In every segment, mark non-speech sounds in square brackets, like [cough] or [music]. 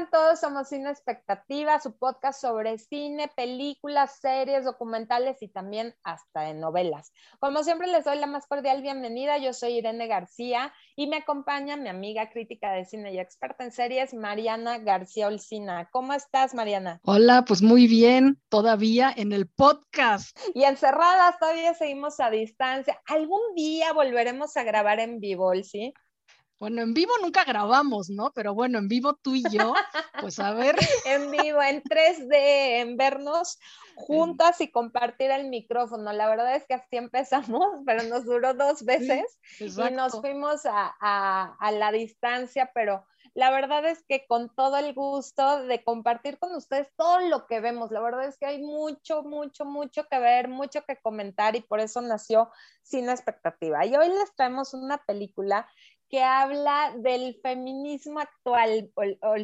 están todos? Somos Cine Expectativa, su podcast sobre cine, películas, series, documentales y también hasta de novelas. Como siempre les doy la más cordial bienvenida. Yo soy Irene García y me acompaña mi amiga crítica de cine y experta en series, Mariana García Olcina. ¿Cómo estás, Mariana? Hola, pues muy bien, todavía en el podcast. Y encerradas, todavía seguimos a distancia. ¿Algún día volveremos a grabar en vivo, sí? Bueno, en vivo nunca grabamos, ¿no? Pero bueno, en vivo tú y yo, pues a ver. [laughs] en vivo, en 3D, en vernos juntas y compartir el micrófono. La verdad es que así empezamos, [laughs] pero nos duró dos veces y nos fuimos a, a, la distancia, pero la verdad es que con todo el gusto de compartir con ustedes todo lo que vemos. La verdad es que hay mucho, mucho, mucho que ver, mucho que comentar y por eso nació Sin Expectativa. Y hoy les traemos una película que habla del feminismo actual.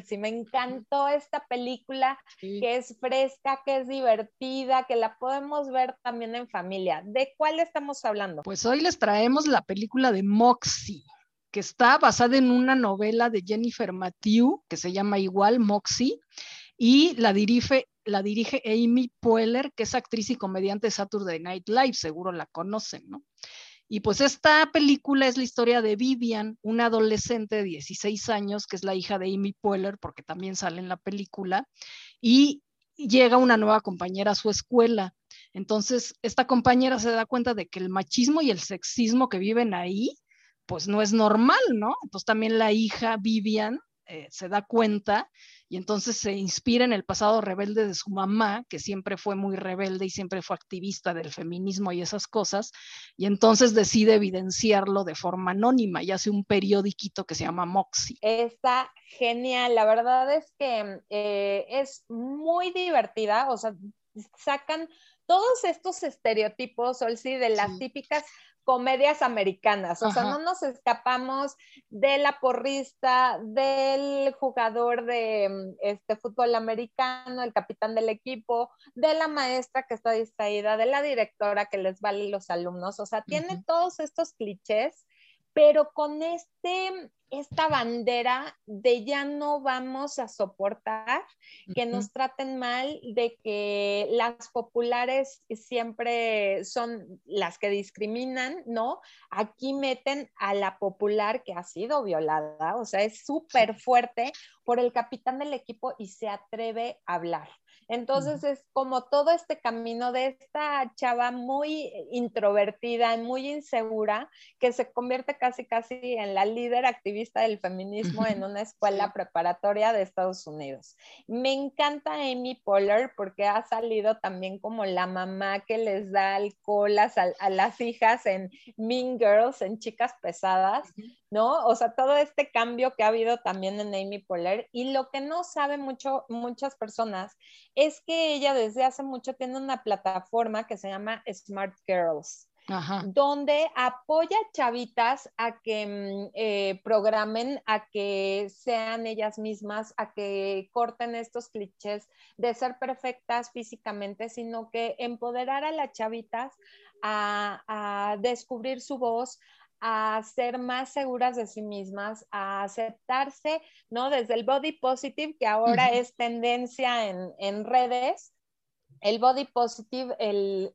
si me encantó esta película, que es fresca, que es divertida, que la podemos ver también en familia. ¿De cuál estamos hablando? Pues hoy les traemos la película de Moxie que está basada en una novela de Jennifer Matthew, que se llama igual Moxie, y la dirige, la dirige Amy Poehler, que es actriz y comediante de Saturday Night Live, seguro la conocen, ¿no? Y pues esta película es la historia de Vivian, una adolescente de 16 años, que es la hija de Amy Poehler, porque también sale en la película, y llega una nueva compañera a su escuela. Entonces, esta compañera se da cuenta de que el machismo y el sexismo que viven ahí, pues no es normal, ¿no? Entonces también la hija Vivian eh, se da cuenta y entonces se inspira en el pasado rebelde de su mamá, que siempre fue muy rebelde y siempre fue activista del feminismo y esas cosas, y entonces decide evidenciarlo de forma anónima y hace un periodiquito que se llama Moxie. Está genial, la verdad es que eh, es muy divertida, o sea, sacan todos estos estereotipos, sí, de las típicas comedias americanas, o sea, no nos escapamos de la porrista, del jugador de este fútbol americano, el capitán del equipo, de la maestra que está distraída, de la directora que les vale los alumnos, o sea, tiene todos estos clichés, pero con este esta bandera de ya no vamos a soportar que nos traten mal, de que las populares siempre son las que discriminan, ¿no? Aquí meten a la popular que ha sido violada, o sea, es súper fuerte por el capitán del equipo y se atreve a hablar. Entonces es como todo este camino de esta chava muy introvertida, muy insegura, que se convierte casi casi en la líder activista del feminismo en una [laughs] escuela preparatoria de Estados Unidos. Me encanta Amy Poehler porque ha salido también como la mamá que les da alcohol a, a las hijas en Mean Girls, en Chicas Pesadas, ¿no? O sea, todo este cambio que ha habido también en Amy Poehler y lo que no saben mucho muchas personas es que ella desde hace mucho tiene una plataforma que se llama Smart Girls. Donde apoya chavitas a que mm, eh, programen, a que sean ellas mismas, a que corten estos clichés de ser perfectas físicamente, sino que empoderar a las chavitas a, a descubrir su voz, a ser más seguras de sí mismas, a aceptarse, ¿no? Desde el body positive, que ahora es tendencia en, redes, el body positive, el,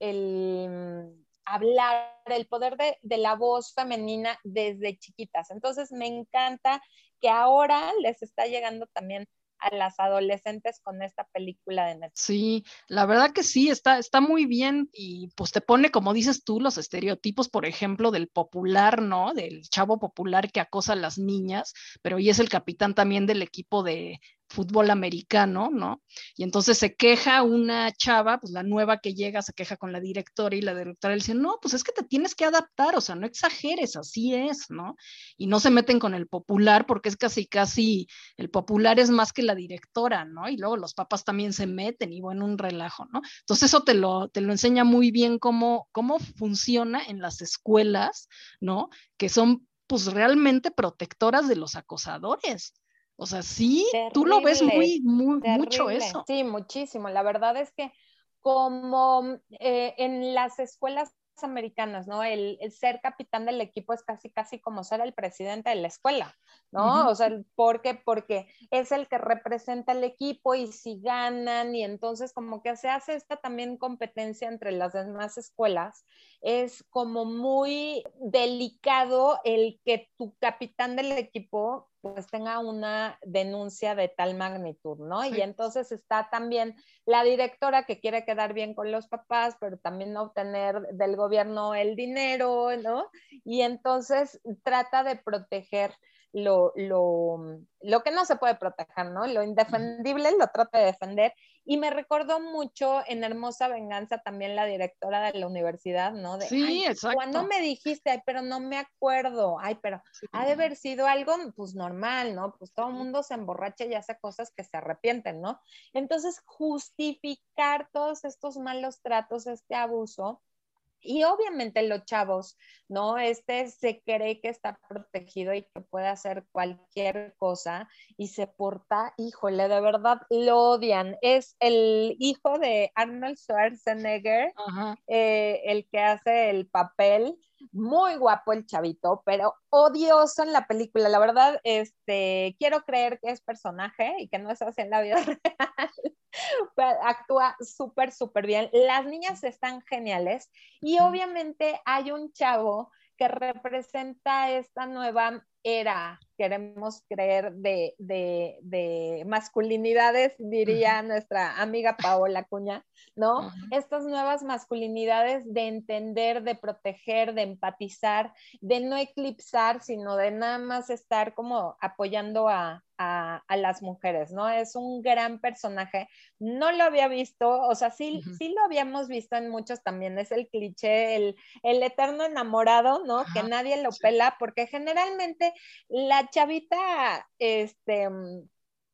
hablar, el poder de, de, la voz femenina desde chiquitas. Entonces, me encanta que ahora les está llegando también a las adolescentes con esta película de Netflix. Sí, la verdad que sí, está, está muy bien y pues te pone, como dices tú, los estereotipos, por ejemplo, del popular, ¿no? Del chavo popular que acosa a las niñas, pero y es el capitán también del equipo de, fútbol americano, ¿no? Y entonces se queja una chava, pues la nueva que llega se queja con la directora y la directora le dice, no, pues es que te tienes que adaptar, o sea, no exageres, así es, ¿no? Y no se meten con el popular porque es casi, casi, el popular es más que la directora, ¿no? Y luego los papás también se meten y bueno, un relajo, ¿no? Entonces eso te lo, te lo enseña muy bien cómo, cómo funciona en las escuelas, ¿no? Que son pues realmente protectoras de los acosadores. O sea, sí, tú lo ves muy, muy mucho eso. Sí, muchísimo. La verdad es que como eh, en las escuelas americanas, ¿no? El, ser capitán del equipo es casi, casi como ser el presidente de la escuela, ¿no? O sea, ¿por qué? Porque es el que representa el equipo y si ganan y entonces como que se hace esta también competencia entre las demás escuelas, es como muy delicado el que tu capitán del equipo pues tenga una denuncia de tal magnitud, ¿no? Y entonces está también la directora que quiere quedar bien con los papás, pero también obtener del gobierno el dinero, ¿no? Y entonces trata de proteger lo, lo, lo, que no se puede proteger, ¿no? Lo indefendible lo trata de defender. Y me recordó mucho en Hermosa Venganza también la directora de la universidad, ¿no? De, sí, exacto. Cuando me dijiste, ay, pero no me acuerdo, ay, pero ha de haber sido algo, pues normal, ¿no? Pues todo el mundo se emborracha y hace cosas que se arrepienten, ¿no? Entonces, justificar todos estos malos tratos, este abuso, y obviamente los chavos, ¿no? Este se cree que está protegido y que puede hacer cualquier cosa y se porta, híjole, de verdad lo odian. Es el hijo de Arnold Schwarzenegger, eh, el que hace el papel. Muy guapo el chavito, pero odioso en la película. La verdad, este, quiero creer que es personaje y que no es así en la vida [laughs] real actúa súper, súper bien. Las niñas están geniales y obviamente hay un chavo que representa esta nueva era, queremos creer, de, de, masculinidades, diría nuestra amiga Paola Cuña, ¿no? Estas nuevas masculinidades de entender, de proteger, de empatizar, de no eclipsar, sino de nada más estar como apoyando a, a, las mujeres, ¿no? Es un gran personaje. No lo había visto, o sea, sí, sí lo habíamos visto en muchos también, es el cliché, el, el eterno enamorado, ¿no? que nadie lo pela, porque generalmente la chavita, este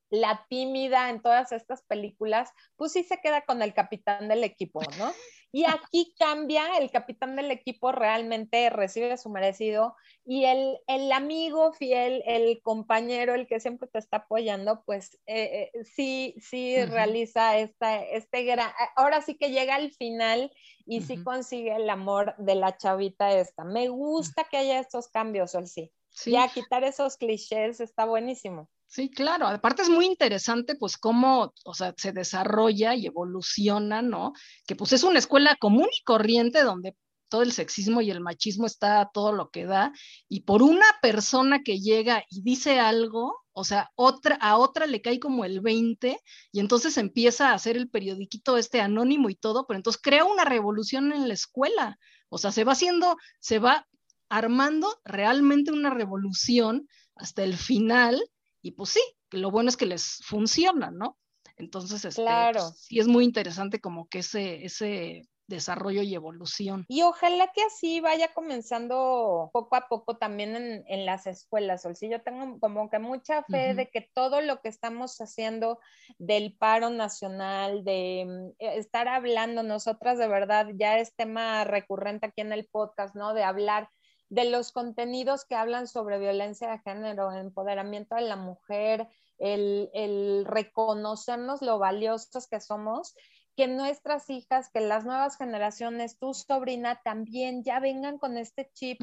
la tímida en todas estas películas, pues sí se queda con el capitán del equipo, ¿no? Y aquí cambia, el capitán del equipo realmente recibe su merecido y el, el amigo fiel, el compañero, el que siempre te está apoyando, pues eh, eh, sí, sí realiza esta, este gran, ahora sí que llega al final y sí consigue el amor de la chavita esta. Me gusta que haya estos cambios, Sol, sí. Ya quitar esos clichés está buenísimo. Sí, claro. Aparte es muy interesante, pues, cómo, o sea, se desarrolla y evoluciona, ¿no? Que pues es una escuela común y corriente donde todo el sexismo y el machismo está todo lo que da, y por una persona que llega y dice algo, o sea, otra, a otra le cae como el 20, y entonces empieza a hacer el periodiquito este anónimo y todo, pero entonces crea una revolución en la escuela. O sea, se va haciendo, se va armando realmente una revolución hasta el final y pues sí, lo bueno es que les funciona, ¿no? Entonces, este, claro. sí es muy interesante como que ese, ese desarrollo y evolución. Y ojalá que así vaya comenzando poco a poco también en, las escuelas, Sol. Sí, yo tengo como que mucha fe de que todo lo que estamos haciendo del paro nacional, de mm, e, estar hablando nosotras de verdad, ya es tema recurrente aquí en el podcast, ¿no? De hablar de los contenidos que hablan sobre violencia de género, empoderamiento de la mujer, el, reconocernos lo valiosos que somos, que nuestras hijas, que las nuevas generaciones, tu sobrina también ya vengan con este chip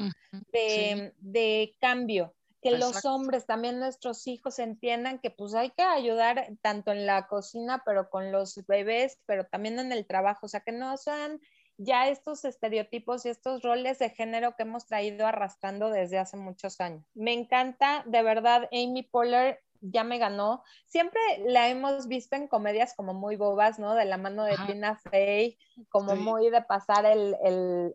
de, cambio, que los hombres, también nuestros hijos entiendan que pues hay que ayudar tanto en la cocina, pero con los bebés, pero también en el trabajo, o sea, que no sean ya estos estereotipos y estos roles de género que hemos traído arrastrando desde hace muchos años. Me encanta, de verdad, Amy Poehler ya me ganó. Siempre la hemos visto en comedias como muy bobas, ¿no? De la mano de Tina Fey, como muy de pasar el,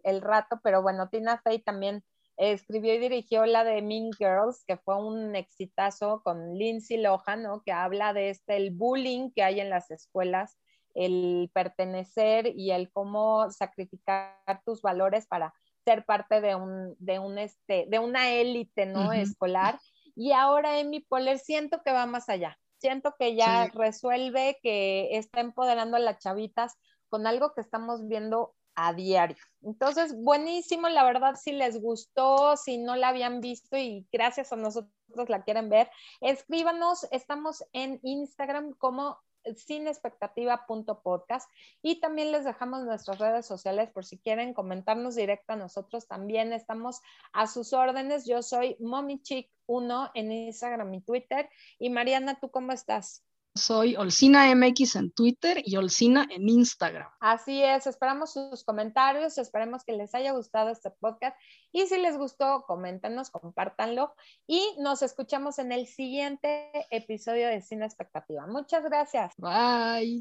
el, rato, pero bueno, Tina Fey también escribió y dirigió la de Mean Girls, que fue un exitazo con Lindsay Lohan, ¿no? Que habla de este, el bullying que hay en las escuelas el pertenecer y el cómo sacrificar tus valores para ser parte de un, de un este, de una élite no escolar. Y ahora Amy Poller siento que va más allá. Siento que ya resuelve, que está empoderando a las chavitas con algo que estamos viendo a diario. Entonces, buenísimo, la verdad, si les gustó, si no la habían visto y gracias a nosotros la quieren ver, escríbanos, estamos en Instagram como sinexpectativa.podcast y también les dejamos nuestras redes sociales por si quieren comentarnos directo a nosotros. También estamos a sus órdenes. Yo soy MommyChick1 en Instagram y Twitter. Y Mariana, ¿tú cómo estás? Soy Olcina MX en Twitter y Olcina en Instagram. Así es, esperamos sus comentarios, esperemos que les haya gustado este podcast y si les gustó, coméntenos, compártanlo y nos escuchamos en el siguiente episodio de Cine Expectativa. Muchas gracias. Bye.